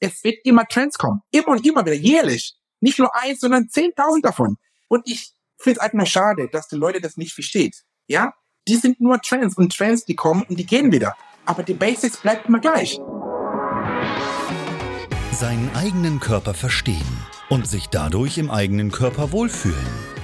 Es wird immer Trends kommen. Immer und immer wieder, jährlich. Nicht nur eins, sondern zehntausend davon. Und ich finde es einfach schade, dass die Leute das nicht versteht. Ja? Die sind nur Trends und Trends, die kommen und die gehen wieder. Aber die Basics bleiben immer gleich. Seinen eigenen Körper verstehen und sich dadurch im eigenen Körper wohlfühlen.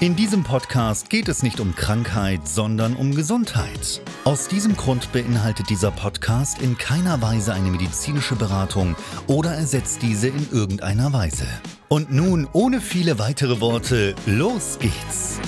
In diesem Podcast geht es nicht um Krankheit, sondern um Gesundheit. Aus diesem Grund beinhaltet dieser Podcast in keiner Weise eine medizinische Beratung oder ersetzt diese in irgendeiner Weise. Und nun, ohne viele weitere Worte, los geht's!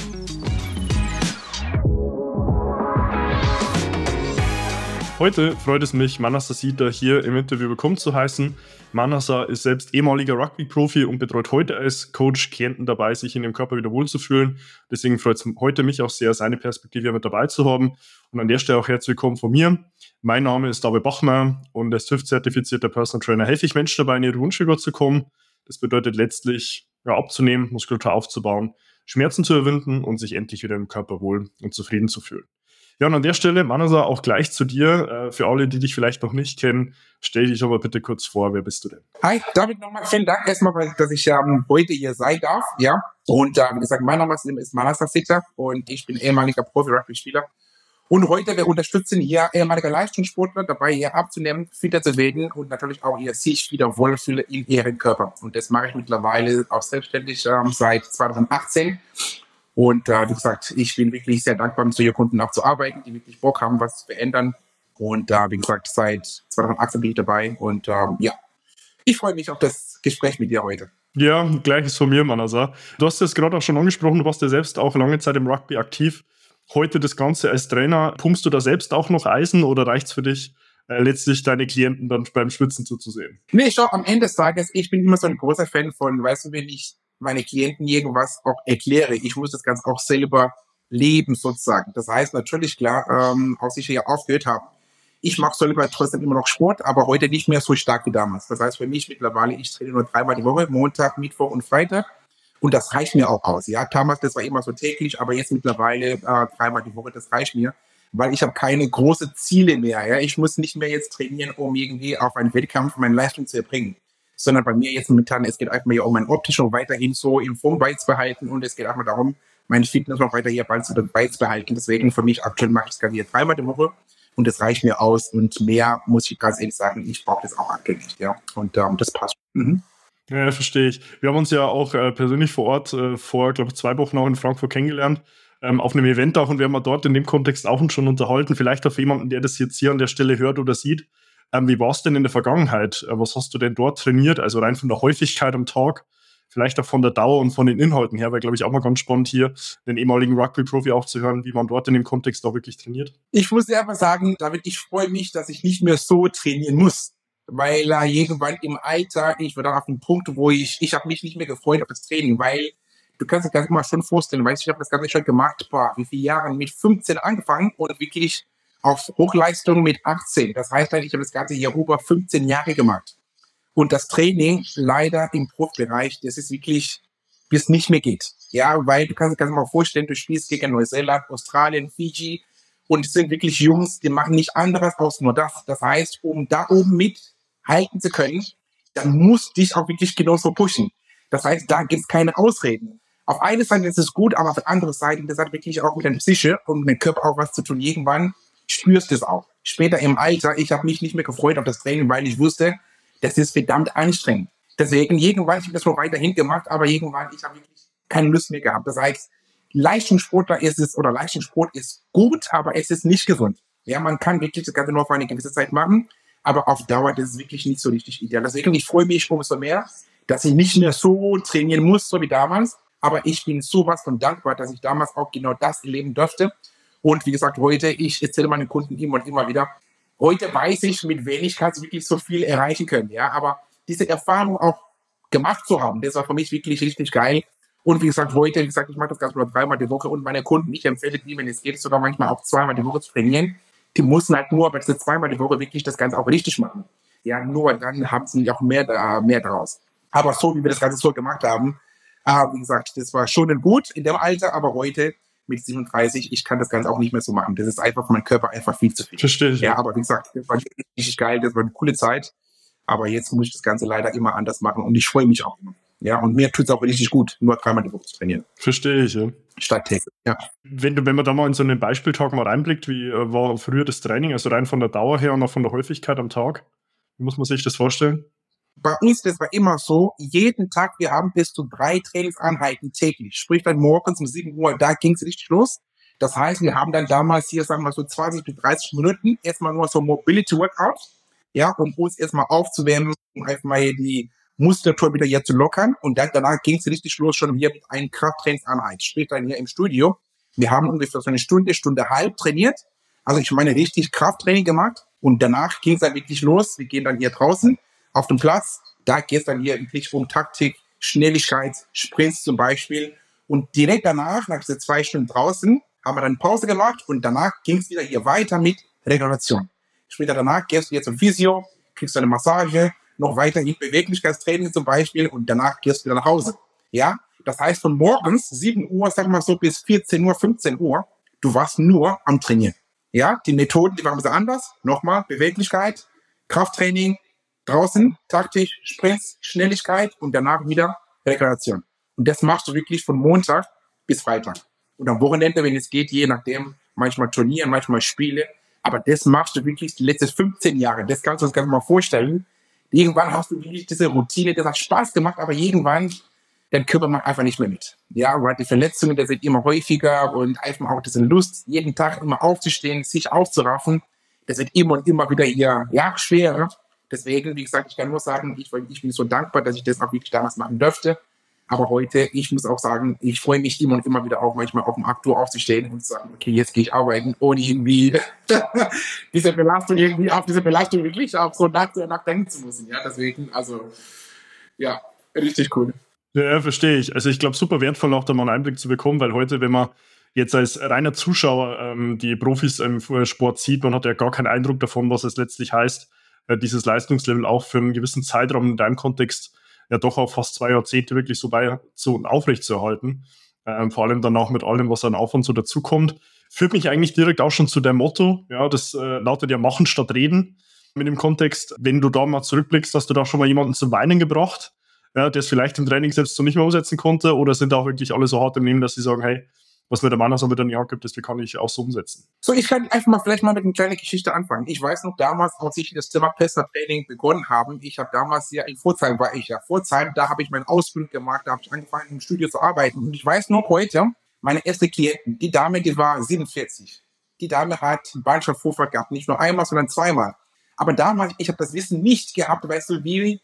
Heute freut es mich, Manasa Sita hier im Interview willkommen zu heißen. Manasa ist selbst ehemaliger Rugby-Profi und betreut heute als Coach Klienten dabei, sich in ihrem Körper wieder wohlzufühlen. Deswegen freut es heute mich auch sehr, seine Perspektive mit dabei zu haben. Und an der Stelle auch herzlich willkommen von mir. Mein Name ist David Bachmer und als TÜV-zertifizierter Personal Trainer helfe ich Menschen dabei, in ihre Wunschfigur zu kommen. Das bedeutet letztlich, ja, abzunehmen, Muskulatur aufzubauen, Schmerzen zu überwinden und sich endlich wieder im Körper wohl und zufrieden zu fühlen. Ja, und an der Stelle, Manasa, auch gleich zu dir. Äh, für alle, die dich vielleicht noch nicht kennen, stell dich aber bitte kurz vor. Wer bist du denn? Hi, David, nochmal vielen Dank erstmal, dass ich ähm, heute hier sein darf. Ja, und äh, wie gesagt, mein Name ist Manasa Sitter und ich bin ehemaliger Profi-Rugby-Spieler. Und heute, wir unterstützen hier ehemalige Leistungssportler dabei, hier abzunehmen, fitter zu werden und natürlich auch ihr sich wieder wohlfühlen in ihrem Körper. Und das mache ich mittlerweile auch selbstständig ähm, seit 2018. Und äh, wie gesagt, ich bin wirklich sehr dankbar, mit solchen Kunden auch zu arbeiten, die wirklich Bock haben, was zu verändern. Und äh, wie gesagt, seit 2018 bin ich dabei. Und ähm, ja, ich freue mich auf das Gespräch mit dir heute. Ja, gleiches von mir, Manasa. Du hast es gerade auch schon angesprochen, du warst ja selbst auch lange Zeit im Rugby aktiv. Heute das Ganze als Trainer, pumpst du da selbst auch noch Eisen oder reicht es für dich, äh, letztlich deine Klienten dann beim Schwitzen zuzusehen? Nee, schau, am Ende des Tages, ich bin immer so ein großer Fan von, weißt du, wenn ich meine Klienten irgendwas auch erkläre. Ich muss das Ganze auch selber leben sozusagen. Das heißt natürlich klar, ähm, auch sicher ja aufgehört haben. Ich mache selber trotzdem immer noch Sport, aber heute nicht mehr so stark wie damals. Das heißt für mich mittlerweile, ich trainiere nur dreimal die Woche, Montag, Mittwoch und Freitag. Und das reicht mir auch aus. Ja, damals, das war immer so täglich, aber jetzt mittlerweile äh, dreimal die Woche, das reicht mir, weil ich habe keine großen Ziele mehr. Ja, ich muss nicht mehr jetzt trainieren, um irgendwie auf einen Wettkampf meine Leistung zu erbringen sondern bei mir jetzt momentan, es geht einfach mal um mein optischer weiterhin so in Form beizubehalten und es geht einfach darum, meine Fitness noch weiter hier beizubehalten. Deswegen für mich aktuell mache ich das hier dreimal die Woche und das reicht mir aus und mehr muss ich ganz ehrlich sagen, ich brauche das auch aktuell nicht, ja. Und ähm, das passt. Mhm. Ja, verstehe ich. Wir haben uns ja auch äh, persönlich vor Ort äh, vor, glaube ich, zwei Wochen auch in Frankfurt kennengelernt. Ähm, auf einem Event auch und wir haben dort in dem Kontext auch schon unterhalten. Vielleicht auch für jemanden, der das jetzt hier an der Stelle hört oder sieht. Ähm, wie war es denn in der Vergangenheit? Äh, was hast du denn dort trainiert? Also rein von der Häufigkeit am Tag, vielleicht auch von der Dauer und von den Inhalten her, wäre, glaube ich, auch mal ganz spannend hier, den ehemaligen Rugby-Profi auch zu hören, wie man dort in dem Kontext auch wirklich trainiert. Ich muss einfach sagen, David, ich freue mich, dass ich nicht mehr so trainieren muss. Weil äh, irgendwann im Alter, ich war dann auf dem Punkt, wo ich, ich habe mich nicht mehr gefreut auf das Training, weil du kannst dir das mal schon vorstellen, weißt du, ich habe das Ganze schon gemacht, boah, wie viele Jahre, mit 15 angefangen und wirklich auf Hochleistung mit 18. Das heißt ich habe das Ganze hier über 15 Jahre gemacht. Und das Training leider im Profibereich, das ist wirklich, bis nicht mehr geht. Ja, weil du kannst, kannst dir mal vorstellen, du spielst gegen Neuseeland, Australien, Fiji und es sind wirklich Jungs, die machen nicht anderes als nur das. Das heißt, um da oben mithalten zu können, dann musst du dich auch wirklich genauso pushen. Das heißt, da gibt es keine Ausreden. Auf eine Seite ist es gut, aber auf der anderen Seite, das hat wirklich auch mit der Psyche und mit dem Körper auch was zu tun. Irgendwann spürst es auch. Später im Alter, ich habe mich nicht mehr gefreut auf das Training, weil ich wusste, das ist verdammt anstrengend. Deswegen, irgendwann, ich habe das noch weiterhin gemacht, aber irgendwann, ich habe wirklich keine Lust mehr gehabt. Das heißt, Leistungssportler ist es oder Leistungssport ist gut, aber es ist nicht gesund. Ja, man kann wirklich das Ganze nur für eine gewisse Zeit machen, aber auf Dauer das ist wirklich nicht so richtig ideal. Deswegen, ich freue mich umso mehr, dass ich nicht mehr so trainieren muss, so wie damals. Aber ich bin sowas von dankbar, dass ich damals auch genau das erleben durfte. Und wie gesagt, heute, ich erzähle meinen Kunden immer und immer wieder, heute weiß ich, mit wenig kannst du wirklich so viel erreichen können. Ja, aber diese Erfahrung auch gemacht zu haben, das war für mich wirklich richtig geil. Und wie gesagt, heute, wie gesagt, ich mache das Ganze nur dreimal die Woche und meine Kunden, ich empfehle die, wenn es geht, sogar manchmal auch zweimal die Woche zu trainieren. Die müssen halt nur diese zweimal die Woche wirklich das Ganze auch richtig machen. Ja, nur dann haben sie auch mehr, äh, mehr daraus. Aber so, wie wir das Ganze so gemacht haben, äh, wie gesagt, das war schon gut in dem Alter, aber heute mit 37, ich kann das Ganze auch nicht mehr so machen. Das ist einfach für meinen Körper einfach viel zu viel. Verstehe ich. Ja, aber wie gesagt, das war richtig geil, das war eine coole Zeit. Aber jetzt muss ich das Ganze leider immer anders machen und ich freue mich auch immer. Ja, und mir tut es auch richtig gut, nur dreimal die Woche zu trainieren. Verstehe ich, ja. Statt täglich, ja. Wenn, du, wenn man da mal in so einen Beispieltag mal reinblickt, wie äh, war früher das Training, also rein von der Dauer her und auch von der Häufigkeit am Tag, wie muss man sich das vorstellen? Bei uns, das war immer so, jeden Tag, wir haben bis zu drei Trainingseinheiten täglich. Sprich dann morgens um 7 Uhr, da ging es richtig los. Das heißt, wir haben dann damals hier, sagen wir so 20 bis 30 Minuten erstmal nur so Mobility Workout, ja, um uns erstmal aufzuwärmen, um einfach mal die Muskulatur wieder hier zu lockern. Und dann danach ging es richtig los schon hier mit einem Krafttrainingseinheit. Sprich dann hier im Studio. Wir haben ungefähr so eine Stunde, Stunde halb trainiert. Also ich meine richtig Krafttraining gemacht. Und danach ging es dann wirklich los. Wir gehen dann hier draußen auf dem Platz. Da geht es dann hier wirklich um Taktik, Schnelligkeit, Sprints zum Beispiel. Und direkt danach, nach diesen zwei Stunden draußen, haben wir dann Pause gemacht und danach ging es wieder hier weiter mit Regeneration. Später danach gehst du jetzt zum Physio, kriegst eine Massage, noch weiterhin Beweglichkeitstraining zum Beispiel und danach gehst du wieder nach Hause. Ja, das heißt von morgens 7 Uhr, sag mal so, bis 14 Uhr, 15 Uhr, du warst nur am Trainieren. Ja, die Methoden, die waren ein bisschen anders. Nochmal, Beweglichkeit, Krafttraining, draußen, taktisch, Sprints, Schnelligkeit und danach wieder Rekreation. Und das machst du wirklich von Montag bis Freitag. Und am Wochenende, wenn es geht, je nachdem, manchmal Turnieren, manchmal Spiele. Aber das machst du wirklich die letzten 15 Jahre. Das kannst du uns ganz mal vorstellen. Irgendwann hast du wirklich diese Routine, das hat Spaß gemacht, aber irgendwann, dein Körper macht einfach nicht mehr mit. Ja, weil die Verletzungen, das sind immer häufiger und einfach auch diese Lust, jeden Tag immer aufzustehen, sich aufzuraffen, das wird immer und immer wieder eher, ja, schwerer. Deswegen, wie gesagt, ich kann nur sagen, ich, ich bin so dankbar, dass ich das auch wirklich damals machen dürfte. Aber heute, ich muss auch sagen, ich freue mich immer und immer wieder auch manchmal auf dem Aktor aufzustehen und zu sagen, okay, jetzt gehe ich arbeiten, ohne irgendwie diese Belastung irgendwie auf diese Belastung wirklich auch so nach, nachdenken zu müssen. Ja, deswegen, also, ja, richtig cool. Ja, verstehe ich. Also ich glaube, super wertvoll auch da mal einen Einblick zu bekommen, weil heute, wenn man jetzt als reiner Zuschauer ähm, die Profis im Sport sieht, man hat ja gar keinen Eindruck davon, was es letztlich heißt, äh, dieses Leistungslevel auch für einen gewissen Zeitraum in deinem Kontext ja doch auch fast zwei Jahrzehnte wirklich so bei so aufrecht zu erhalten. Ähm, vor allem dann auch mit allem, was an Aufwand so dazukommt. Führt mich eigentlich direkt auch schon zu dem Motto, ja, das äh, lautet ja machen statt reden. Mit dem Kontext, wenn du da mal zurückblickst, hast du da schon mal jemanden zum Weinen gebracht, ja, der es vielleicht im Training selbst so nicht mehr umsetzen konnte, oder sind da auch wirklich alle so hart im Leben, dass sie sagen, hey, was mir der Mann so mit die Hand gibt, das kann ich auch so umsetzen. So, ich kann einfach mal vielleicht mal mit einer kleinen Geschichte anfangen. Ich weiß noch damals, als ich das Thema Personal Training begonnen habe, ich habe damals ja in Pforzheim war ich ja. Pforzheim, da habe ich meine Ausbildung gemacht, da habe ich angefangen im Studio zu arbeiten. Und ich weiß noch heute, meine erste Klientin, die Dame, die war 47. Die Dame hat Bandscheibenvorfall gehabt, nicht nur einmal, sondern zweimal. Aber damals, ich habe das Wissen nicht gehabt, weißt du, wie,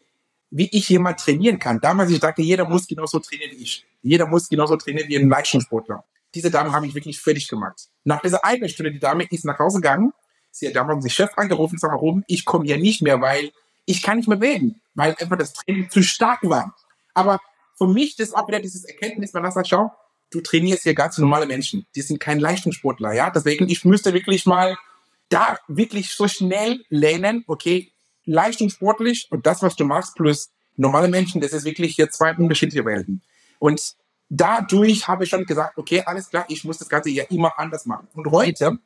wie ich jemand trainieren kann. Damals, ich dachte, jeder muss genauso trainieren wie ich. Jeder muss genauso trainieren wie ein Leistungssportler diese Dame habe ich wirklich fertig gemacht. Nach dieser einen Stunde, die Dame ist nach Hause gegangen. Sie hat damals den Chef angerufen sagt, warum? Ich komme hier nicht mehr, weil ich kann nicht mehr bewegen, weil einfach das Training zu stark war. Aber für mich ist auch wieder dieses Erkenntnis, man sagt, schau, du trainierst hier ganz normale Menschen. Die sind kein Leistungssportler, ja. Deswegen, ich müsste wirklich mal da wirklich so schnell lernen, okay, leistungssportlich und das, was du machst, plus normale Menschen, das ist wirklich hier zwei unterschiedliche Welten. Und dadurch habe ich schon gesagt, okay, alles klar, ich muss das Ganze ja immer anders machen. Und heute,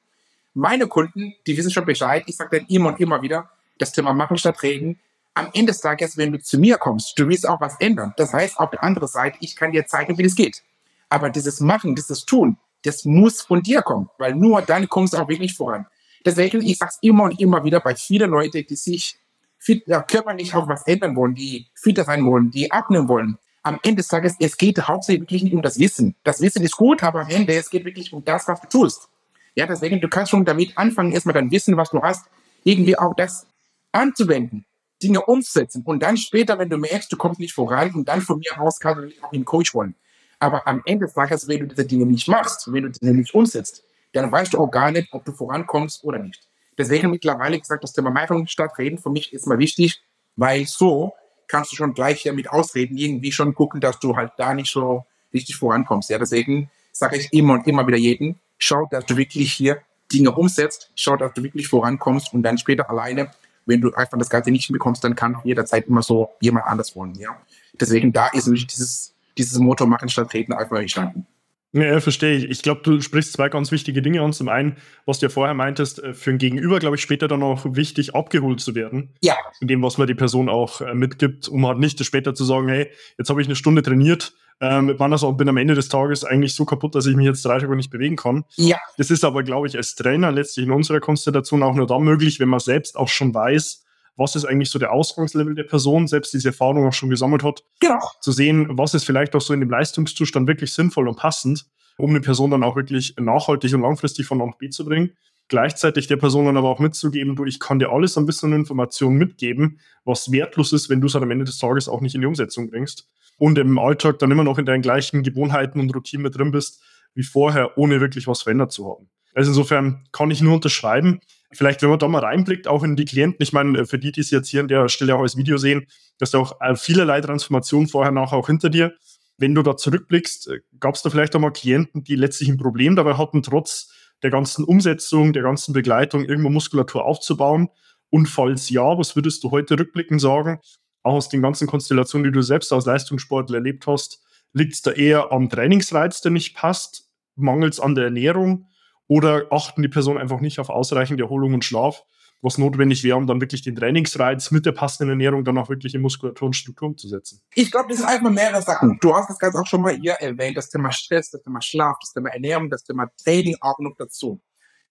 meine Kunden, die wissen schon Bescheid, ich sage dann immer und immer wieder, das Thema machen statt reden. Am Ende des Tages, wenn du zu mir kommst, du willst auch was ändern. Das heißt, auf der anderen Seite, ich kann dir zeigen, wie das geht. Aber dieses Machen, dieses Tun, das muss von dir kommen, weil nur dann kommst du auch wirklich voran. Deswegen, ich sage es immer und immer wieder bei vielen Leuten, die sich fit, ja, körperlich auch was ändern wollen, die fitter sein wollen, die abnehmen wollen, am Ende des Tages, es geht hauptsächlich nicht um das Wissen. Das Wissen ist gut, aber am Ende, es geht wirklich um das, was du tust. Ja, deswegen, du kannst schon damit anfangen, erstmal dein Wissen, was du hast, irgendwie auch das anzuwenden, Dinge umzusetzen. Und dann später, wenn du merkst, du kommst nicht voran, und dann von mir aus kannst du dich auch einen Coach wollen. Aber am Ende des Tages, wenn du diese Dinge nicht machst, wenn du diese nicht umsetzt, dann weißt du auch gar nicht, ob du vorankommst oder nicht. Deswegen mittlerweile gesagt, das Thema Meinung statt Reden für mich ist mal wichtig, weil so kannst du schon gleich hier mit Ausreden irgendwie schon gucken, dass du halt da nicht so richtig vorankommst. Ja, deswegen sage ich immer und immer wieder jedem, schau, dass du wirklich hier Dinge umsetzt, schau, dass du wirklich vorankommst und dann später alleine, wenn du einfach das Ganze nicht bekommst, dann kann jederzeit immer so jemand anders wollen. Ja, deswegen da ist nämlich dieses dieses Motto machen statt reden einfach entstanden. Ja, verstehe ich. Ich glaube, du sprichst zwei ganz wichtige Dinge an. Zum einen, was du ja vorher meintest, äh, für ein Gegenüber, glaube ich, später dann auch wichtig, abgeholt zu werden. Ja. In dem, was man die Person auch äh, mitgibt, um halt nicht später zu sagen, hey, jetzt habe ich eine Stunde trainiert, äh, mit meiner Sache bin am Ende des Tages eigentlich so kaputt, dass ich mich jetzt drei Tage nicht bewegen kann. Ja. Das ist aber, glaube ich, als Trainer letztlich in unserer Konstellation auch nur dann möglich, wenn man selbst auch schon weiß, was ist eigentlich so der Ausgangslevel der Person, selbst diese Erfahrung auch schon gesammelt hat, genau. zu sehen, was ist vielleicht auch so in dem Leistungszustand wirklich sinnvoll und passend, um eine Person dann auch wirklich nachhaltig und langfristig von A nach B zu bringen. Gleichzeitig der Person dann aber auch mitzugeben, du, ich kann dir alles ein bisschen Informationen mitgeben, was wertlos ist, wenn du es halt am Ende des Tages auch nicht in die Umsetzung bringst und im Alltag dann immer noch in deinen gleichen Gewohnheiten und Routinen mit drin bist, wie vorher, ohne wirklich was verändert zu haben. Also insofern kann ich nur unterschreiben. Vielleicht, wenn man da mal reinblickt, auch in die Klienten, ich meine, für die, die es jetzt hier an der Stelle auch als Video sehen, dass da auch äh, vielerlei Transformationen vorher, nachher auch hinter dir. Wenn du da zurückblickst, äh, gab es da vielleicht auch mal Klienten, die letztlich ein Problem dabei hatten, trotz der ganzen Umsetzung, der ganzen Begleitung, irgendwo Muskulatur aufzubauen? Und falls ja, was würdest du heute rückblickend sagen, auch aus den ganzen Konstellationen, die du selbst als Leistungssportler erlebt hast, liegt es da eher am Trainingsreiz, der nicht passt, mangels an der Ernährung oder achten die Personen einfach nicht auf ausreichende Erholung und Schlaf, was notwendig wäre, um dann wirklich den Trainingsreiz mit der passenden Ernährung dann auch wirklich in Muskulatur und Struktur umzusetzen? Ich glaube, das sind einfach mehrere Sachen. Du hast das Ganze auch schon mal hier erwähnt, das Thema Stress, das Thema Schlaf, das Thema Ernährung, das Thema Training auch noch dazu.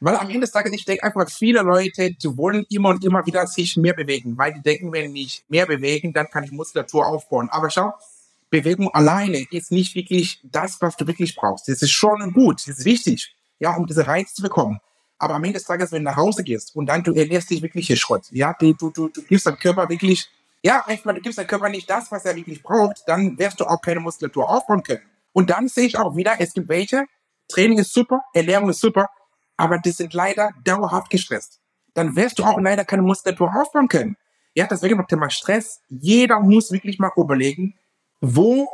Weil am Ende des Tages, ich denke einfach, viele Leute, die wollen immer und immer wieder sich mehr bewegen, weil die denken, wenn ich mehr bewegen, dann kann ich Muskulatur aufbauen. Aber schau, Bewegung alleine ist nicht wirklich das, was du wirklich brauchst. Das ist schon gut, das ist wichtig ja, um diese Reiz zu bekommen. Aber am Ende des Tages, wenn du nach Hause gehst und dann du ernährst dich wirklich hier Schrott, ja, du, du, du, du gibst deinem Körper wirklich, ja, einfach du gibst deinem Körper nicht das, was er wirklich braucht, dann wirst du auch keine Muskulatur aufbauen können. Und dann sehe ich auch wieder, es gibt welche, Training ist super, Ernährung ist super, aber die sind leider dauerhaft gestresst. Dann wirst du auch leider keine Muskulatur aufbauen können. Ja, deswegen noch Thema Stress. Jeder muss wirklich mal überlegen, wo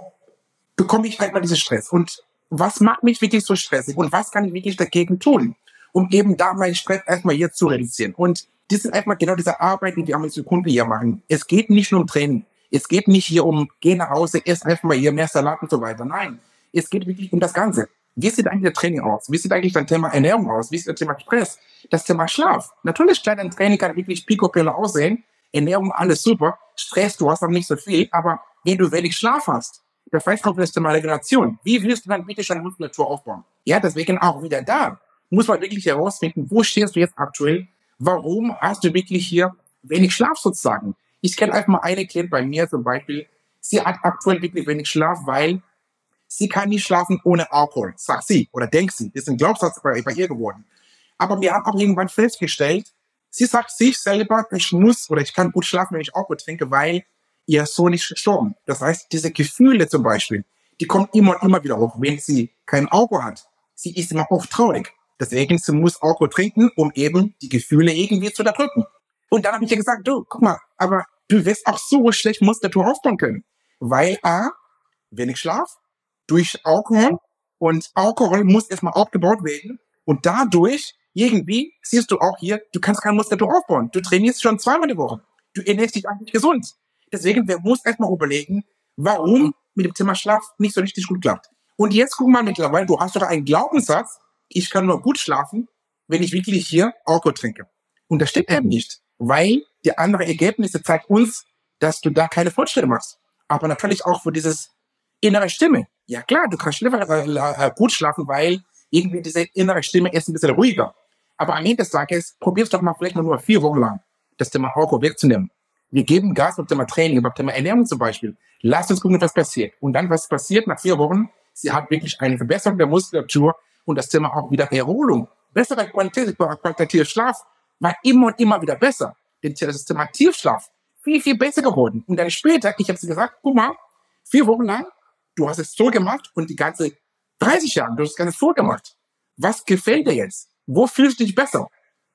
bekomme ich halt mal diesen Stress? Und was macht mich wirklich so stressig und was kann ich wirklich dagegen tun, um eben da meinen Stress erstmal hier zu reduzieren. Und das ist einfach genau diese Arbeit, die wir am Sekunde hier machen. Es geht nicht nur um Training. Es geht nicht hier um, geh nach Hause, ess einfach mal hier mehr Salat und so weiter. Nein, es geht wirklich um das Ganze. Wie sieht eigentlich der Training aus? Wie sieht eigentlich dein Thema Ernährung aus? Wie sieht das Thema Stress? Das Thema Schlaf. Natürlich, klar, dein Training kann wirklich picobello aussehen. Ernährung, alles super. Stress, du hast auch nicht so viel. Aber wenn du wenig Schlaf hast, der freistoffliste mal Regeneration. Wie willst du dann bitte schon Muskulatur aufbauen? Ja, deswegen auch wieder da. Muss man wirklich herausfinden, wo stehst du jetzt aktuell? Warum hast du wirklich hier wenig Schlaf sozusagen? Ich kenne einfach mal eine Klient bei mir zum Beispiel. Sie hat aktuell wirklich wenig Schlaf, weil sie kann nicht schlafen ohne Alkohol, sagt sie oder denkt sie. Das ist ein Glaubenssatz bei, bei ihr geworden. Aber wir haben auch irgendwann festgestellt, sie sagt sich selber, ich muss oder ich kann gut schlafen, wenn ich Alkohol trinke, weil ihr Sohn ist gestorben. Das heißt, diese Gefühle zum Beispiel, die kommen immer und immer wieder hoch, wenn sie kein Auge hat. Sie ist immer oft traurig. Deswegen, sie muss Alkohol trinken, um eben die Gefühle irgendwie zu unterdrücken. Und dann habe ich ihr gesagt, du, guck mal, aber du wirst auch so schlecht Muskulatur aufbauen können. Weil A, wenig Schlaf, durch Alkohol und Alkohol muss erstmal aufgebaut werden und dadurch irgendwie siehst du auch hier, du kannst keine Muskulatur aufbauen. Du trainierst schon zweimal die Woche. Du ernährst dich eigentlich gesund. Deswegen, wir muss erstmal überlegen, warum mit dem Thema Schlaf nicht so richtig gut klappt. Und jetzt guck mal mittlerweile, du hast doch einen Glaubenssatz, ich kann nur gut schlafen, wenn ich wirklich hier Alkohol trinke. Und das stimmt eben nicht, weil die andere Ergebnisse zeigt uns, dass du da keine Fortschritte machst. Aber natürlich auch für dieses innere Stimme. Ja klar, du kannst schlimmer, äh, gut schlafen, weil irgendwie diese innere Stimme ist ein bisschen ruhiger. Aber am Ende des Tages probierst doch mal vielleicht nur vier Wochen lang das Thema Alkohol wegzunehmen Wir geben Gas beim Thema Training, beim Thema Ernährung zum Beispiel. Lasst uns gucken, was passiert. Und dann, was passiert nach vier Wochen? Sie hat wirklich eine Verbesserung der Muskulatur und das Thema auch wieder Erholung. Bessere Qualität, qualitative Schlaf war immer und immer wieder besser. Denn das Thema Tiefschlaf viel, viel besser geworden. Und dann später, ich habe sie gesagt, guck mal, vier Wochen lang, du hast es so gemacht und die ganze 30 Jahre, du hast das Ganze so gemacht. Was gefällt dir jetzt? Wo fühlst du dich besser?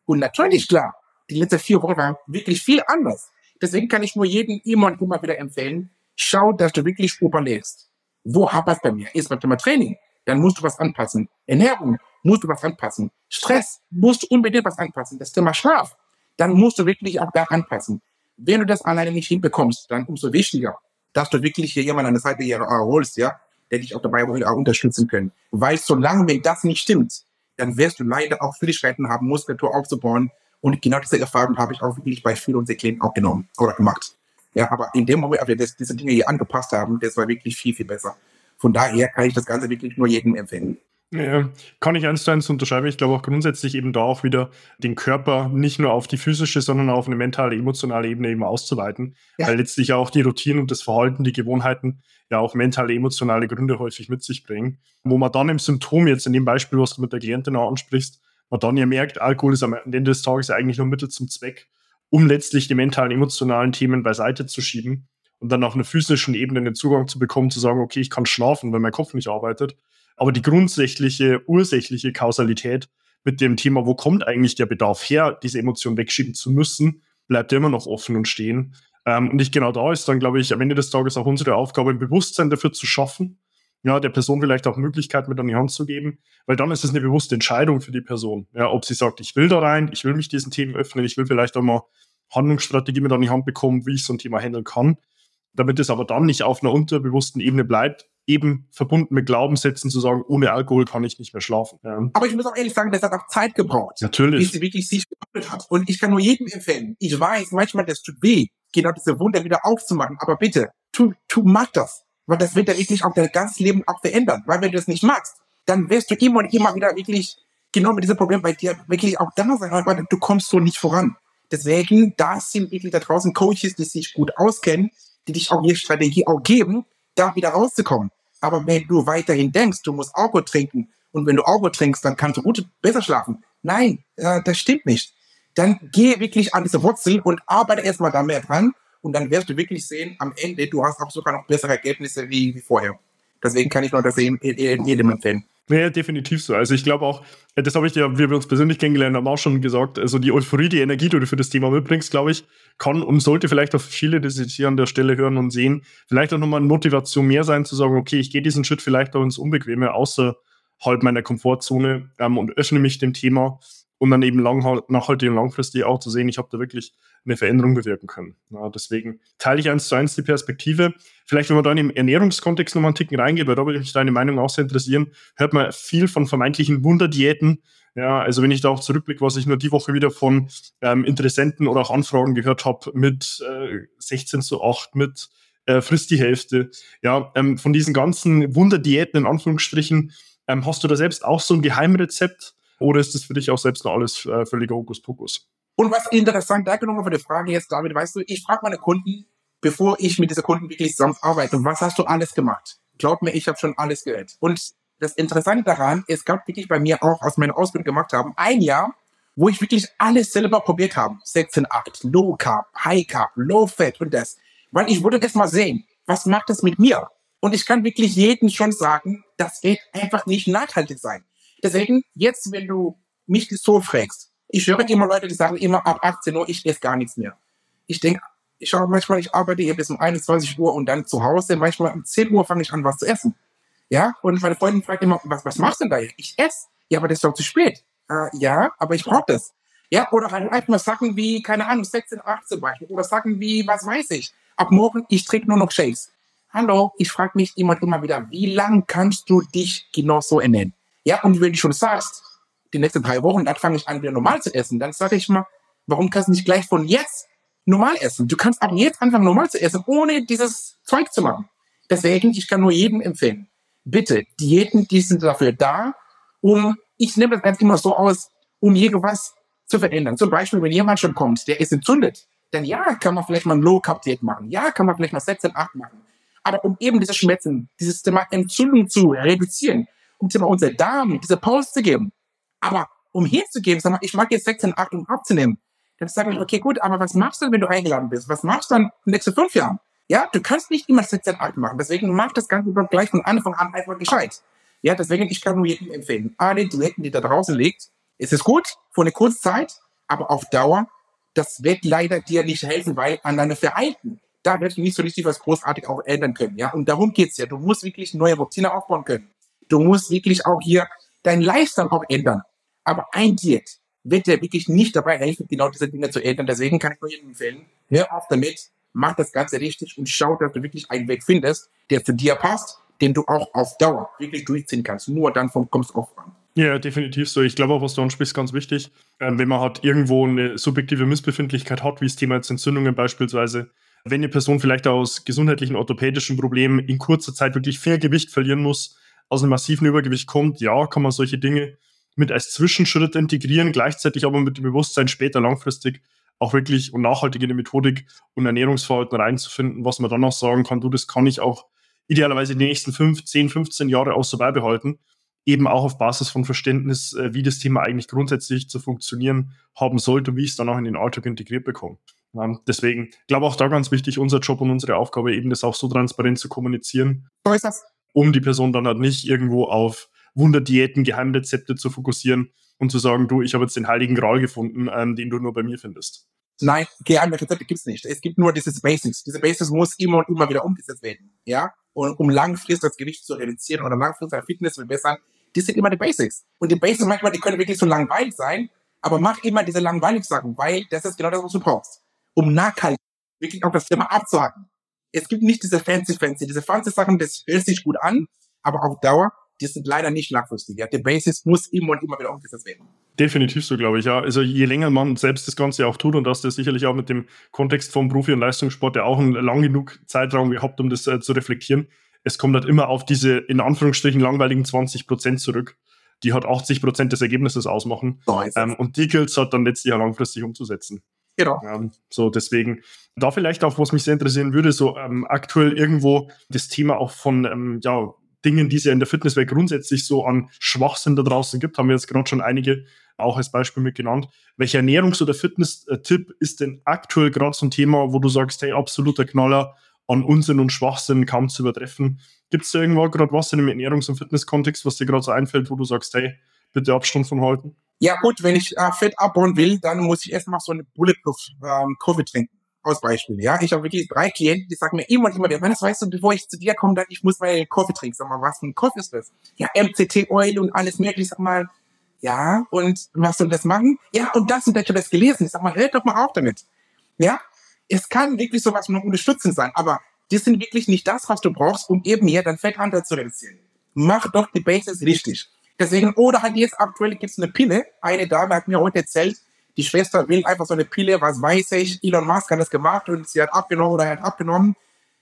Und natürlich, klar, die letzten vier Wochen waren wirklich viel anders. Deswegen kann ich nur jedem immer und immer wieder empfehlen, schau, dass du wirklich überlegst. Wo hapert es bei mir? Ist beim Thema Training? Dann musst du was anpassen. Ernährung musst du was anpassen. Stress musst du unbedingt was anpassen. Das Thema Schlaf, dann musst du wirklich auch da anpassen. Wenn du das alleine nicht hinbekommst, dann umso wichtiger, dass du wirklich hier jemanden an der Seite hier holst, ja, der dich auch dabei auch unterstützen können. Weil solange, wenn das nicht stimmt, dann wirst du leider auch Schwierigkeiten haben, Muskulatur aufzubauen. Und genau diese Erfahrung habe ich auch wirklich bei vielen unserer Klienten auch genommen oder gemacht. Ja, aber in dem Moment, als wir das, diese Dinge hier angepasst haben, das war wirklich viel, viel besser. Von daher kann ich das Ganze wirklich nur jedem empfehlen. Ja, kann ich eins zu eins unterschreiben. Ich glaube auch grundsätzlich eben da auch wieder den Körper nicht nur auf die physische, sondern auch auf eine mentale, emotionale Ebene eben auszuweiten. Ja. Weil letztlich auch die Routinen und das Verhalten, die Gewohnheiten ja auch mentale, emotionale Gründe häufig mit sich bringen. Wo man dann im Symptom jetzt in dem Beispiel, was du mit der Klientin auch ansprichst, man dann ja merkt, Alkohol ist am Ende des Tages eigentlich nur Mittel zum Zweck, um letztlich die mentalen, emotionalen Themen beiseite zu schieben und dann auf einer physischen Ebene den Zugang zu bekommen, zu sagen, okay, ich kann schlafen, weil mein Kopf nicht arbeitet aber die grundsätzliche, ursächliche Kausalität mit dem Thema, wo kommt eigentlich der Bedarf her, diese Emotion wegschieben zu müssen, bleibt immer noch offen und stehen. Ähm, und nicht genau da ist dann, glaube ich, am Ende des Tages auch unsere Aufgabe, ein Bewusstsein dafür zu schaffen, ja, der Person vielleicht auch Möglichkeiten mit an die Hand zu geben, weil dann ist es eine bewusste Entscheidung für die Person. Ja, ob sie sagt, ich will da rein, ich will mich diesen Themen öffnen, ich will vielleicht auch mal Handlungsstrategie mit an die Hand bekommen, wie ich so ein Thema handeln kann. Damit es aber dann nicht auf einer unterbewussten Ebene bleibt, eben verbunden mit Glaubenssätzen zu sagen, ohne Alkohol kann ich nicht mehr schlafen. Ja. Aber ich muss auch ehrlich sagen, das hat auch Zeit gebraucht. Natürlich. Bis sie wirklich sich geöffnet hat. Und ich kann nur jedem empfehlen. Ich weiß, manchmal das tut weh, genau diese Wunder wieder aufzumachen. Aber bitte, tu, tu, mach das. Weil das wird ja wirklich auch dein ganzes Leben auch verändern. Weil wenn du das nicht magst, dann wirst du immer und immer wieder wirklich genau mit diesem Problem bei dir wirklich auch da sein. Aber du kommst so nicht voran. Deswegen, da sind wirklich da draußen Coaches, die sich gut auskennen, die dich auch ihre Strategie auch geben, da wieder rauszukommen. Aber wenn du weiterhin denkst, du musst Alkohol trinken und wenn du Alkohol trinkst, dann kannst du gut besser schlafen. Nein, äh, das stimmt nicht. Dann geh wirklich an diese Wurzel und arbeite erstmal da mehr dran und dann wirst du wirklich sehen, am Ende, du hast auch sogar noch bessere Ergebnisse wie, wie vorher. Deswegen kann ich nur das jedem empfehlen. Ja, definitiv so. Also ich glaube auch, äh, das habe ich ja, wir uns persönlich kennengelernt haben, auch schon gesagt, also die Euphorie, die Energie, die du für das Thema mitbringst, glaube ich, kann und sollte vielleicht auch viele, die sich hier an der Stelle hören und sehen, vielleicht auch nochmal eine Motivation mehr sein, zu sagen, okay, ich gehe diesen Schritt vielleicht auch ins Unbequeme, außerhalb meiner Komfortzone ähm, und öffne mich dem Thema und dann eben nachhaltig und langfristig auch zu sehen, ich habe da wirklich eine Veränderung bewirken können. Ja, deswegen teile ich eins zu eins die Perspektive. Vielleicht, wenn man da in den Ernährungskontext nochmal einen Ticken reingeht, weil da würde mich deine Meinung auch sehr interessieren, hört man viel von vermeintlichen Wunderdiäten. Ja, also wenn ich da auch zurückblicke, was ich nur die Woche wieder von ähm, Interessenten oder auch Anfragen gehört habe, mit äh, 16 zu 8, mit äh, frisst die Hälfte. Ja, ähm, von diesen ganzen Wunderdiäten in Anführungsstrichen, ähm, hast du da selbst auch so ein Geheimrezept oder ist das für dich auch selbst noch alles äh, völliger Hokuspokus? Und was interessant, danke nochmal für die Frage jetzt, David, weißt du, ich frage meine Kunden, bevor ich mit diesen Kunden wirklich zusammen arbeite, was hast du alles gemacht? Glaub mir, ich habe schon alles gehört. Und das Interessante daran, es gab wirklich bei mir auch, aus meiner Ausbildung gemacht haben, ein Jahr, wo ich wirklich alles selber probiert habe. 16,8, Low Carb, High Carb, Low Fat und das. Weil ich wollte erst mal sehen, was macht das mit mir? Und ich kann wirklich jedem schon sagen, das wird einfach nicht nachhaltig sein. Deswegen, jetzt, wenn du mich so fragst, ich höre immer Leute, die sagen immer ab 18 Uhr, ich esse gar nichts mehr. Ich denke, ich schaue manchmal, ich arbeite hier bis um 21 Uhr und dann zu Hause, manchmal um 10 Uhr fange ich an, was zu essen. Ja, und meine Freundin fragt immer, was, was machst du denn da? Ich esse. Ja, aber das ist doch zu spät. Äh, ja, aber ich brauche das. Ja, oder halt einfach Sachen wie, keine Ahnung, 16, 18 Beispiel. Oder Sachen wie, was weiß ich. Ab morgen, ich trinke nur noch Shakes. Hallo, ich frage mich immer immer wieder, wie lang kannst du dich genau so ernähren? Ja, und wenn du schon sagst, die nächsten drei Wochen, dann fange ich an, wieder normal zu essen. Dann sage ich mal, warum kannst du nicht gleich von jetzt normal essen? Du kannst ab jetzt anfangen, normal zu essen, ohne dieses Zeug zu machen. Deswegen, ich kann nur jedem empfehlen, bitte, Diäten, die sind dafür da, um, ich nehme das ganz immer so aus, um irgendwas zu verändern. Zum Beispiel, wenn jemand schon kommt, der ist entzündet, dann ja, kann man vielleicht mal ein Low-Carb-Diät machen. Ja, kann man vielleicht mal 16, 8 machen. Aber um eben diese Schmerzen, dieses Thema Entzündung zu reduzieren, um Thema unser Darm diese Pause zu geben. Aber um hier zu geben, sag mal, ich mag jetzt 16, 8 um abzunehmen. Dann sage ich, okay, gut, aber was machst du, wenn du eingeladen bist? Was machst du dann in den nächsten fünf Jahren? Ja, du kannst nicht immer 16, 8 machen. Deswegen mach das Ganze gleich von Anfang an einfach gescheit. Ja, deswegen, ich kann nur jedem empfehlen. Alle Diäten, die da draußen liegt, es gut für eine kurze Zeit, aber auf Dauer, das wird leider dir nicht helfen, weil an deine Verhalten, da wirst du nicht so richtig was großartig auch ändern können. Ja, und darum geht's ja. Du musst wirklich neue Routine aufbauen können. Du musst wirklich auch hier dein Lifestyle auch ändern. Aber ein Diät wird dir wirklich nicht dabei helfen, genau diese Dinge zu ändern. Deswegen kann ich nur jedem empfehlen, hör auf damit, mach das Ganze richtig und schau, dass du wirklich einen Weg findest, der zu dir passt, den du auch auf Dauer wirklich durchziehen kannst. Nur dann kommst du auch an. Ja, definitiv so. Ich glaube auch, was du ansprichst, ganz wichtig. Ähm, wenn man halt irgendwo eine subjektive Missbefindlichkeit hat, wie das Thema jetzt Entzündungen beispielsweise, wenn eine Person vielleicht aus gesundheitlichen orthopädischen Problemen in kurzer Zeit wirklich fair Gewicht verlieren muss, aus einem massiven Übergewicht kommt, ja, kann man solche Dinge mit als Zwischenschritt integrieren, gleichzeitig aber mit dem Bewusstsein später langfristig auch wirklich und nachhaltig in die Methodik und Ernährungsverhalten reinzufinden, was man dann auch sagen kann, du, das kann ich auch idealerweise die nächsten 5, 10, 15 Jahre auch so beibehalten, eben auch auf Basis von Verständnis, äh, wie das Thema eigentlich grundsätzlich zu funktionieren haben sollte und wie ich es dann auch in den Alltag integriert bekomme. Deswegen glaube auch da ganz wichtig, unser Job und unsere Aufgabe eben das auch so transparent zu kommunizieren. So ist das. Um die Person dann halt nicht irgendwo auf Wunderdiäten, Geheimrezepte zu fokussieren und zu sagen, du, ich habe jetzt den heiligen Gral gefunden, ähm, den du nur bei mir findest. Nein, Geheimrezepte gibt's nicht. Es gibt nur dieses Basics. Diese Basics muss immer und immer wieder umgesetzt werden. Ja? Und um langfristig das Gewicht zu reduzieren oder langfristig Fitness zu verbessern, die sind immer die Basics. Und die Basics manchmal, die können wirklich so langweilig sein, aber mach immer diese langweiligen Sachen, weil das ist genau das, was du brauchst. Um nachhaltig wirklich auch das Thema abzuhaken. Es gibt nicht diese fancy fancy, diese fancy Sachen, das hört sich gut an, aber auf Dauer die sind leider nicht langfristig. Ja. Die Basis muss immer und immer wieder umgesetzt werden. Definitiv so, glaube ich, ja. Also je länger man selbst das Ganze auch tut und dass das sicherlich auch mit dem Kontext vom Profi- und Leistungssport ja auch einen lang genug Zeitraum gehabt, um das äh, zu reflektieren. Es kommt halt immer auf diese in Anführungsstrichen langweiligen 20 Prozent zurück, die halt 80 Prozent des Ergebnisses ausmachen. So ähm, und die gilt es halt dann letztlich auch langfristig umzusetzen. Genau. Ähm, so, deswegen, da vielleicht auch, was mich sehr interessieren würde, so ähm, aktuell irgendwo das Thema auch von, ähm, ja, Dingen, die es ja in der Fitnesswelt grundsätzlich so an Schwachsinn da draußen gibt, haben wir jetzt gerade schon einige auch als Beispiel mit genannt. Welcher Ernährungs- oder Fitness-Tipp ist denn aktuell gerade so ein Thema, wo du sagst, hey, absoluter Knaller an Unsinn und Schwachsinn kaum zu übertreffen? Gibt es da irgendwo gerade was in dem Ernährungs- und Fitness-Kontext, was dir gerade so einfällt, wo du sagst, hey, bitte Abstand von halten? Ja gut, wenn ich äh, Fett abbauen will, dann muss ich erstmal so eine Bulletproof ähm, trinken aus Beispiel, ja. Ich habe wirklich drei Klienten, die sagen mir immer und immer wieder, das weißt du, bevor ich zu dir komme, dann ich muss mal Kaffee trinken. Sag mal, was für ein Kaffee ist das? Ja, MCT-Oil und alles mögliche. Sag mal, ja, und was soll das machen? Ja, und das und das, ich habe das gelesen. Ich sag mal, hört doch mal auf damit. Ja, es kann wirklich sowas nur unterstützend sein, aber die sind wirklich nicht das, was du brauchst, um eben hier dein Fettanteil zu reduzieren. Mach doch die Basics richtig. Deswegen, oder halt jetzt aktuell gibt's eine Pille. Eine Dame hat mir heute erzählt, die Schwester will einfach so eine Pille, was weiß ich. Elon Musk hat das gemacht und sie hat abgenommen oder er hat abgenommen.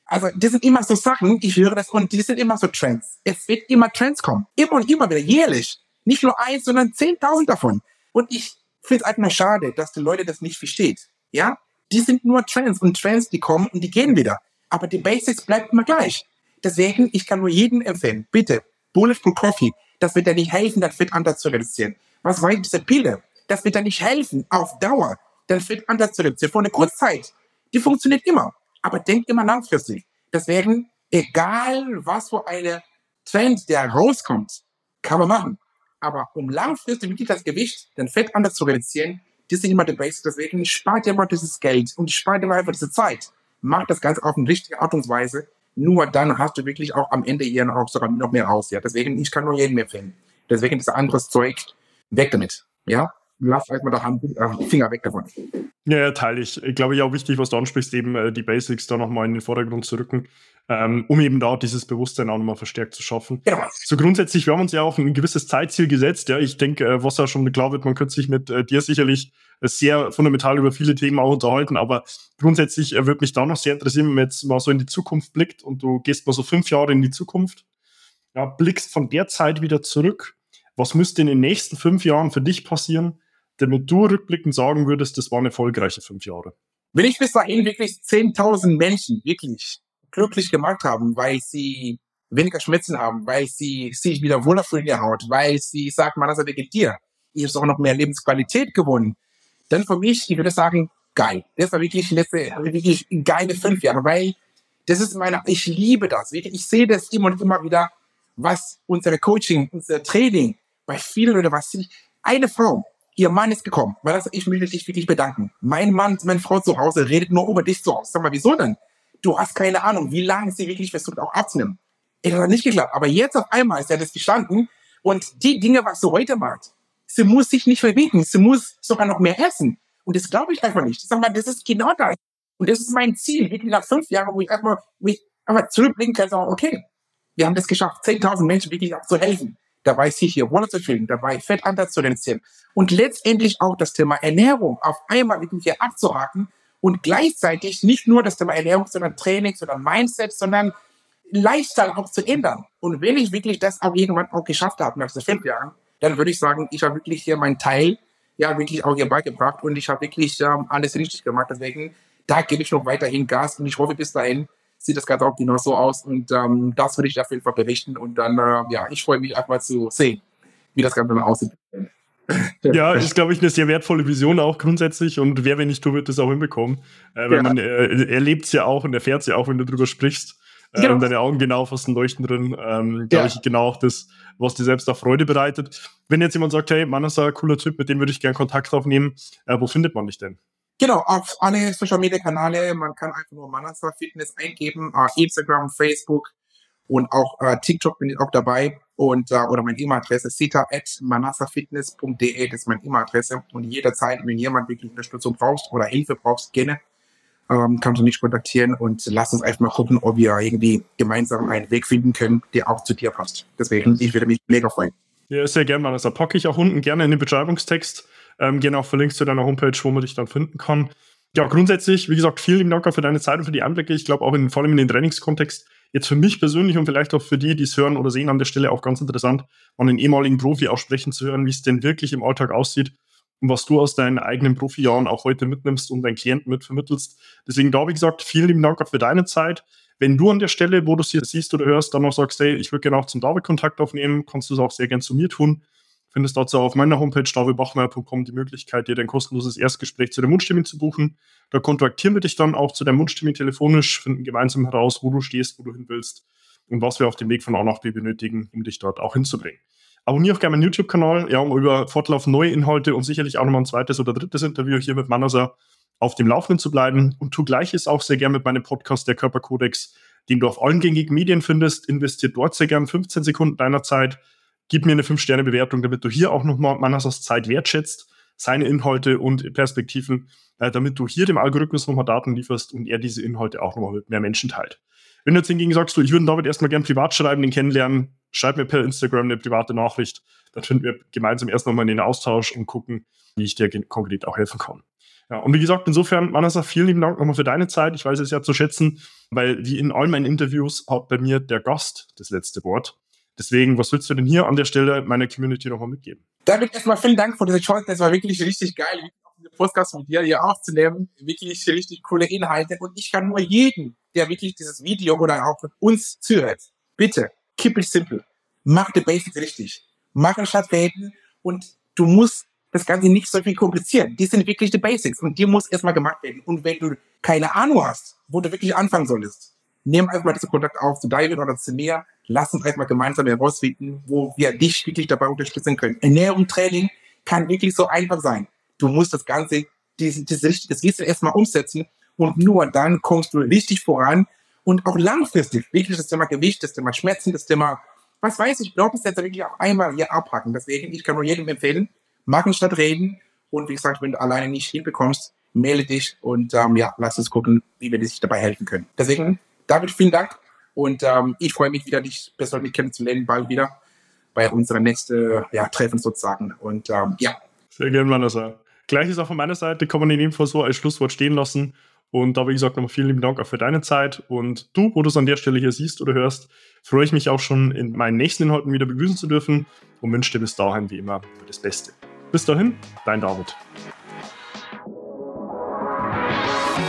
Also, das sind immer so Sachen, ich höre das und die sind immer so Trends. Es wird immer Trends kommen. Immer und immer wieder, jährlich. Nicht nur eins, sondern zehntausend davon. Und ich finde es einfach schade, dass die Leute das nicht versteht. Ja? Die sind nur Trends und Trends, die kommen und die gehen wieder. Aber die Basics bleiben immer gleich. Deswegen, ich kann nur jedem empfehlen, bitte, Bulletproof Coffee, das wird dir nicht helfen, das Fit anders zu reduzieren. Was ich, diese Pille? Das wird dir nicht helfen auf Dauer. Wird anders zu reduzieren. Vor einer Kurzzeit. Die funktioniert immer. Aber denk immer langfristig. Deswegen, egal was für eine Trend, der rauskommt, kann man machen. Aber um langfristig wirklich das Gewicht, den Fett anders zu reduzieren, das ist immer der Basic. Deswegen spart dir mal dieses Geld und spart dir mal einfach diese Zeit. Mach das Ganze auf eine richtige Art und Weise. Nur dann hast du wirklich auch am Ende hier noch sogar noch mehr raus. Ja, deswegen, ich kann nur jedem empfehlen. Deswegen ist anderes Zeug weg damit. Ja, lass euch mal da äh, Finger weg davon. Ja, ja, teile ich. Ich glaube, ja auch wichtig, was du ansprichst, eben äh, die Basics da nochmal in den Vordergrund zu rücken, ähm, um eben da dieses Bewusstsein auch nochmal verstärkt zu schaffen. Genau. So grundsätzlich, wir haben uns ja auch ein gewisses Zeitziel gesetzt. Ja, ich denke, äh, was ja schon klar wird, man könnte sich mit äh, dir sicherlich äh, sehr fundamental über viele Themen auch unterhalten, aber grundsätzlich äh, würde mich da noch sehr interessieren, wenn man jetzt mal so in die Zukunft blickt und du gehst mal so fünf Jahre in die Zukunft, ja, blickst von der Zeit wieder zurück. Was müsste in den nächsten fünf Jahren für dich passieren, damit du rückblickend sagen würdest, das waren erfolgreiche fünf Jahre? Wenn ich bis dahin wirklich 10.000 Menschen wirklich glücklich gemacht haben, weil sie weniger Schmerzen haben, weil sie sich wieder wohler fühlen in der Haut, weil sie sagen, man, das ist wegen dir. Ich habe auch noch mehr Lebensqualität gewonnen. Dann für mich, ich würde sagen, geil. Das war wirklich letzte, wirklich geile fünf Jahre, weil das ist meine, ich liebe das. Ich sehe das immer und immer wieder, was unsere Coaching, unser Training bei vielen oder was eine Frau, ihr Mann ist gekommen, weil das, ich möchte dich wirklich bedanken. Mein Mann, meine Frau zu Hause redet nur über dich zu Hause. Sag mal, wieso denn? Du hast keine Ahnung, wie lange sie wirklich versucht auch abzunehmen. Es hat nicht geklappt. Aber jetzt auf einmal ist er das gestanden und die Dinge, was sie heute macht, sie muss sich nicht verbieten. Sie muss sogar noch mehr essen. Und das glaube ich einfach nicht. Sag mal, das ist genau das. Und das ist mein Ziel, wirklich nach fünf Jahren, wo ich einfach, wo ich einfach zurückblicken kann sagen, okay, wir haben das geschafft, 10.000 Menschen wirklich auch zu helfen, dabei sich hier wohler zu fühlen, dabei Fettanteil zu reduzieren und letztendlich auch das Thema Ernährung auf einmal wirklich hier abzuhaken und gleichzeitig nicht nur das Thema Ernährung, sondern Training, sondern Mindset, sondern Lifestyle auch zu ändern. Und wenn ich wirklich das auch irgendwann auch geschafft habe nach diesen fünf Jahren, dann würde ich sagen, ich habe wirklich hier meinen Teil ja wirklich auch hier beigebracht und ich habe wirklich ähm, alles richtig gemacht. Deswegen, da gebe ich noch weiterhin Gas und ich hoffe, bis dahin sieht das Ganze auch genau so aus und ähm, das würde ich auf jeden Fall berichten und dann, äh, ja, ich freue mich einfach zu sehen, wie das Ganze dann aussieht. ja, ist, glaube ich, eine sehr wertvolle Vision auch grundsätzlich und wer, wenn nicht du, wird das auch hinbekommen. Äh, weil ja. man äh, erlebt es ja auch und erfährt es ja auch, wenn du drüber sprichst. Äh, genau. deine Augen genau fast ein Leuchten drin. Ähm, glaube ja. ich, genau auch das, was dir selbst auch Freude bereitet. Wenn jetzt jemand sagt, hey, Mann, ist ein cooler Typ, mit dem würde ich gerne Kontakt aufnehmen, äh, wo findet man dich denn? Genau, auf alle Social Media Kanäle. Man kann einfach nur Manasa Fitness eingeben, äh, Instagram, Facebook und auch äh, TikTok bin ich auch dabei. Und äh, oder meine E-Mail-Adresse sita at manasafitness.de, das ist meine E-Mail-Adresse. Und jederzeit, wenn jemand wirklich Unterstützung braucht oder Hilfe braucht, gerne ähm, kannst du mich kontaktieren und lass uns einfach mal gucken, ob wir irgendwie gemeinsam einen Weg finden können, der auch zu dir passt. Deswegen, ich würde mich mega freuen. Ja, sehr gerne. Da packe ich auch unten gerne in den Beschreibungstext. Ähm, gerne auch verlinkt zu deiner Homepage, wo man dich dann finden kann. Ja, grundsätzlich, wie gesagt, vielen lieben Dank für deine Zeit und für die Einblicke. Ich glaube auch in, vor allem in den Trainingskontext jetzt für mich persönlich und vielleicht auch für die, die es hören oder sehen an der Stelle auch ganz interessant, von einen ehemaligen Profi auch sprechen zu hören, wie es denn wirklich im Alltag aussieht und was du aus deinen eigenen Profijahren auch heute mitnimmst und deinen Klienten mitvermittelst. Deswegen da, wie gesagt, vielen lieben Dank auch für deine Zeit. Wenn du an der Stelle, wo du es hier siehst oder hörst, dann noch sagst, hey, ich würde gerne auch zum David Kontakt aufnehmen, kannst du es auch sehr gerne zu mir tun. Findest dazu auf meiner Homepage davidbachmeier.com die Möglichkeit, dir dein kostenloses Erstgespräch zu der Mundstimme zu buchen. Da kontaktieren wir dich dann auch zu der Mundstimme telefonisch, finden gemeinsam heraus, wo du stehst, wo du hin willst und was wir auf dem Weg von A nach B benötigen, um dich dort auch hinzubringen. Abonniere auch gerne meinen YouTube-Kanal, ja, um über Fortlauf neue Inhalte und sicherlich auch nochmal ein zweites oder drittes Interview hier mit Manasa auf dem Laufenden zu bleiben. Und tu gleiches auch sehr gerne mit meinem Podcast Der Körperkodex, den du auf allen gängigen Medien findest. Investiert dort sehr gerne 15 Sekunden deiner Zeit. Gib mir eine 5-Sterne-Bewertung, damit du hier auch nochmal Manasas Zeit wertschätzt, seine Inhalte und Perspektiven, äh, damit du hier dem Algorithmus nochmal Daten lieferst und er diese Inhalte auch nochmal mit mehr Menschen teilt. Wenn du jetzt hingegen sagst, du, ich würde David erstmal gerne privat schreiben, den kennenlernen, schreib mir per Instagram eine private Nachricht. Dann finden wir gemeinsam erst nochmal in den Austausch und gucken, wie ich dir konkret auch helfen kann. Ja, und wie gesagt, insofern, Manasa, vielen lieben Dank nochmal für deine Zeit. Ich weiß es ja zu schätzen, weil wie in all meinen Interviews hat bei mir der Gast das letzte Wort. Deswegen, was willst du denn hier an der Stelle meiner Community nochmal mitgeben? David, erstmal vielen Dank für diese Chance. Das war wirklich richtig geil, diese Podcast mit dir hier aufzunehmen. Wirklich richtig coole Inhalte. Und ich kann nur jeden, der wirklich dieses Video oder auch uns zuhört, bitte keep it simple. Mach die Basics richtig. Mach anstatt reden und du musst das Ganze nicht so viel komplizieren. Die sind wirklich die Basics und die muss erstmal gemacht werden. Und wenn du keine Ahnung hast, wo du wirklich anfangen solltest, nimm einfach mal diesen Kontakt auf zu David oder zu mir. Lass uns einfach gemeinsam herausfinden, wo wir dich wirklich dabei unterstützen können. Ernährung, Training kann wirklich so einfach sein. Du musst das Ganze, dieses, dieses, das Wissen erstmal umsetzen und nur dann kommst du richtig voran und auch langfristig wirklich das Thema Gewicht, das Thema Schmerzen, das Thema, was weiß ich, glaube ich, jetzt wirklich auch einmal hier abhaken. Deswegen, ich kann nur jedem empfehlen, machen statt reden. Und wie gesagt, wenn du alleine nicht hinbekommst, melde dich und ähm, ja, lass uns gucken, wie wir dir dabei helfen können. Deswegen, David, vielen Dank und ähm, ich freue mich wieder, dich persönlich kennenzulernen, bald wieder bei unserem nächsten ja, Treffen sozusagen. Und ähm, ja. Sehr gerne, Manasa. Gleiches auch von meiner Seite, kann man in dem Fall so als Schlusswort stehen lassen. Und da, wie gesagt, nochmal vielen lieben Dank auch für deine Zeit. Und du, wo du es an der Stelle hier siehst oder hörst, freue ich mich auch schon in meinen nächsten Inhalten wieder begrüßen zu dürfen und wünsche dir bis dahin wie immer das Beste. Bis dahin, dein David.